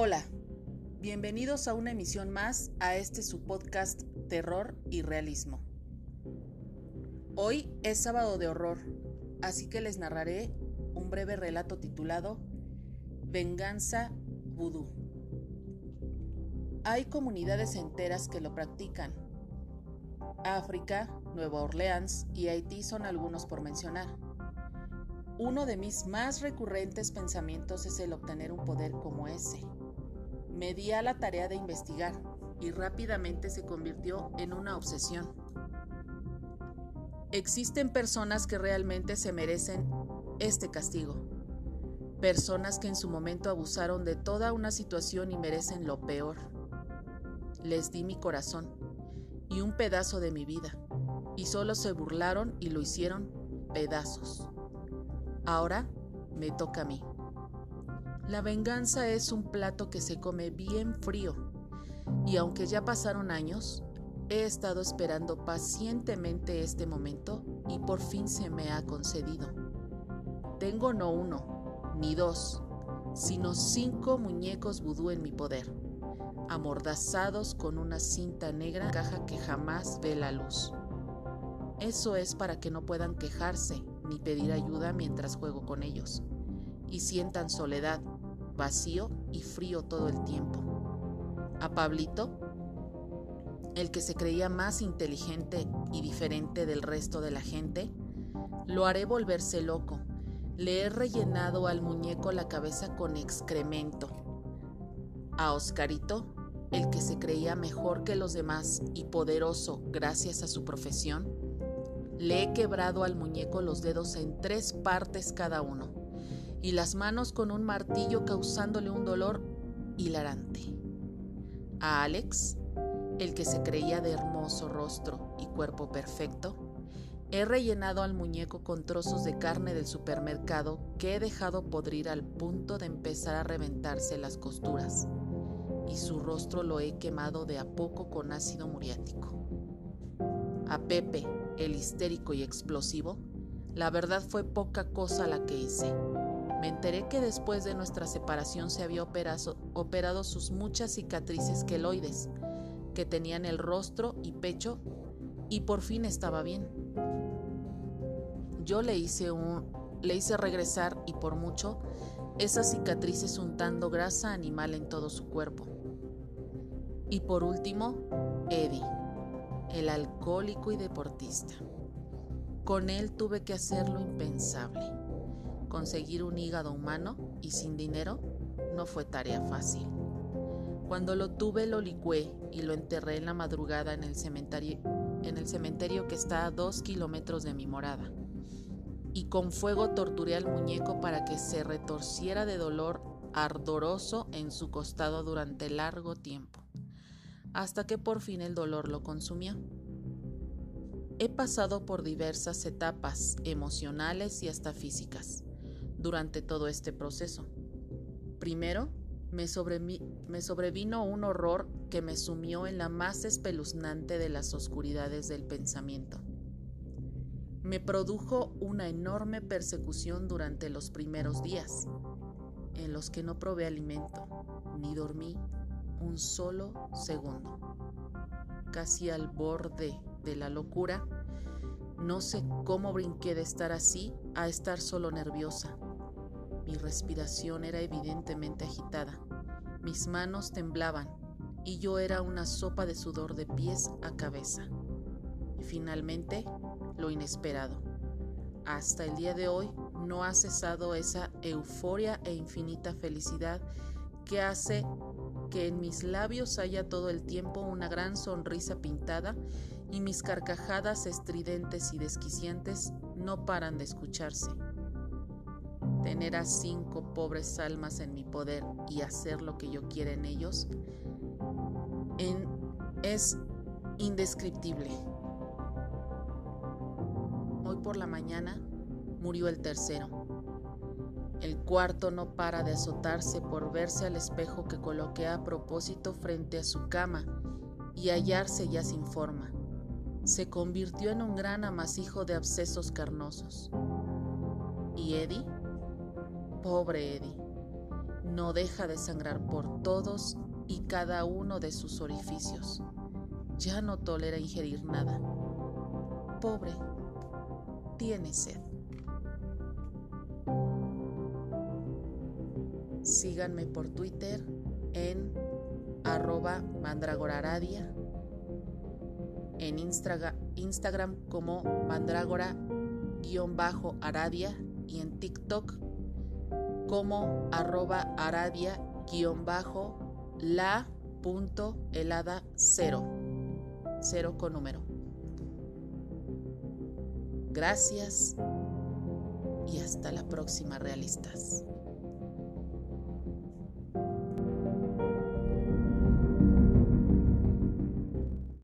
Hola, bienvenidos a una emisión más a este su podcast Terror y Realismo. Hoy es sábado de horror, así que les narraré un breve relato titulado Venganza Vudú. Hay comunidades enteras que lo practican. África, Nueva Orleans y Haití son algunos por mencionar. Uno de mis más recurrentes pensamientos es el obtener un poder como ese. Me di a la tarea de investigar y rápidamente se convirtió en una obsesión. Existen personas que realmente se merecen este castigo. Personas que en su momento abusaron de toda una situación y merecen lo peor. Les di mi corazón y un pedazo de mi vida, y solo se burlaron y lo hicieron pedazos. Ahora me toca a mí. La venganza es un plato que se come bien frío y aunque ya pasaron años, he estado esperando pacientemente este momento y por fin se me ha concedido. Tengo no uno, ni dos, sino cinco muñecos vudú en mi poder, amordazados con una cinta negra caja que jamás ve la luz. Eso es para que no puedan quejarse ni pedir ayuda mientras juego con ellos, y sientan soledad, vacío y frío todo el tiempo. A Pablito, el que se creía más inteligente y diferente del resto de la gente, lo haré volverse loco. Le he rellenado al muñeco la cabeza con excremento. A Oscarito, el que se creía mejor que los demás y poderoso gracias a su profesión, le he quebrado al muñeco los dedos en tres partes cada uno y las manos con un martillo causándole un dolor hilarante. A Alex, el que se creía de hermoso rostro y cuerpo perfecto, he rellenado al muñeco con trozos de carne del supermercado que he dejado podrir al punto de empezar a reventarse las costuras, y su rostro lo he quemado de a poco con ácido muriático. A Pepe, el histérico y explosivo, la verdad fue poca cosa la que hice. Me enteré que después de nuestra separación se había operado, sus muchas cicatrices queloides, que tenían el rostro y pecho, y por fin estaba bien. Yo le hice, le hice regresar, y por mucho, esas cicatrices untando grasa animal en todo su cuerpo. Y por último, Eddie el alcohólico y deportista. Con él tuve que hacer lo impensable. Conseguir un hígado humano y sin dinero no fue tarea fácil. Cuando lo tuve lo licué y lo enterré en la madrugada en el cementerio, en el cementerio que está a dos kilómetros de mi morada. Y con fuego torturé al muñeco para que se retorciera de dolor ardoroso en su costado durante largo tiempo hasta que por fin el dolor lo consumió. He pasado por diversas etapas emocionales y hasta físicas durante todo este proceso. Primero, me, me, sobrevino un horror que me sumió en la más espeluznante de las oscuridades del pensamiento. Me produjo una enorme persecución durante los primeros días, en los que no probé alimento, ni dormí, un solo segundo. Casi al borde de la locura, no sé cómo brinqué de estar así a estar solo nerviosa. Mi respiración era evidentemente agitada, mis manos temblaban y yo era una sopa de sudor de pies a cabeza. Y finalmente, lo inesperado. Hasta el día de hoy no ha cesado esa euforia e infinita felicidad que hace que en mis labios haya todo el tiempo una gran sonrisa pintada y mis carcajadas estridentes y desquiciantes no paran de escucharse. Tener a cinco pobres almas en mi poder y hacer lo que yo quiera en ellos es indescriptible. Hoy por la mañana murió el tercero. El cuarto no para de azotarse por verse al espejo que coloqué a propósito frente a su cama y hallarse ya sin forma. Se convirtió en un gran amasijo de abscesos carnosos. ¿Y Eddie? Pobre Eddie. no deja de sangrar por todos y cada uno de sus orificios. Ya no tolera ingerir nada. Pobre, tiene sed. Síganme por Twitter en arroba mandragoraradia, en Instagram como mandragora-aradia y en TikTok como arroba aradia-la punto helada cero, cero con número. Gracias y hasta la próxima, realistas.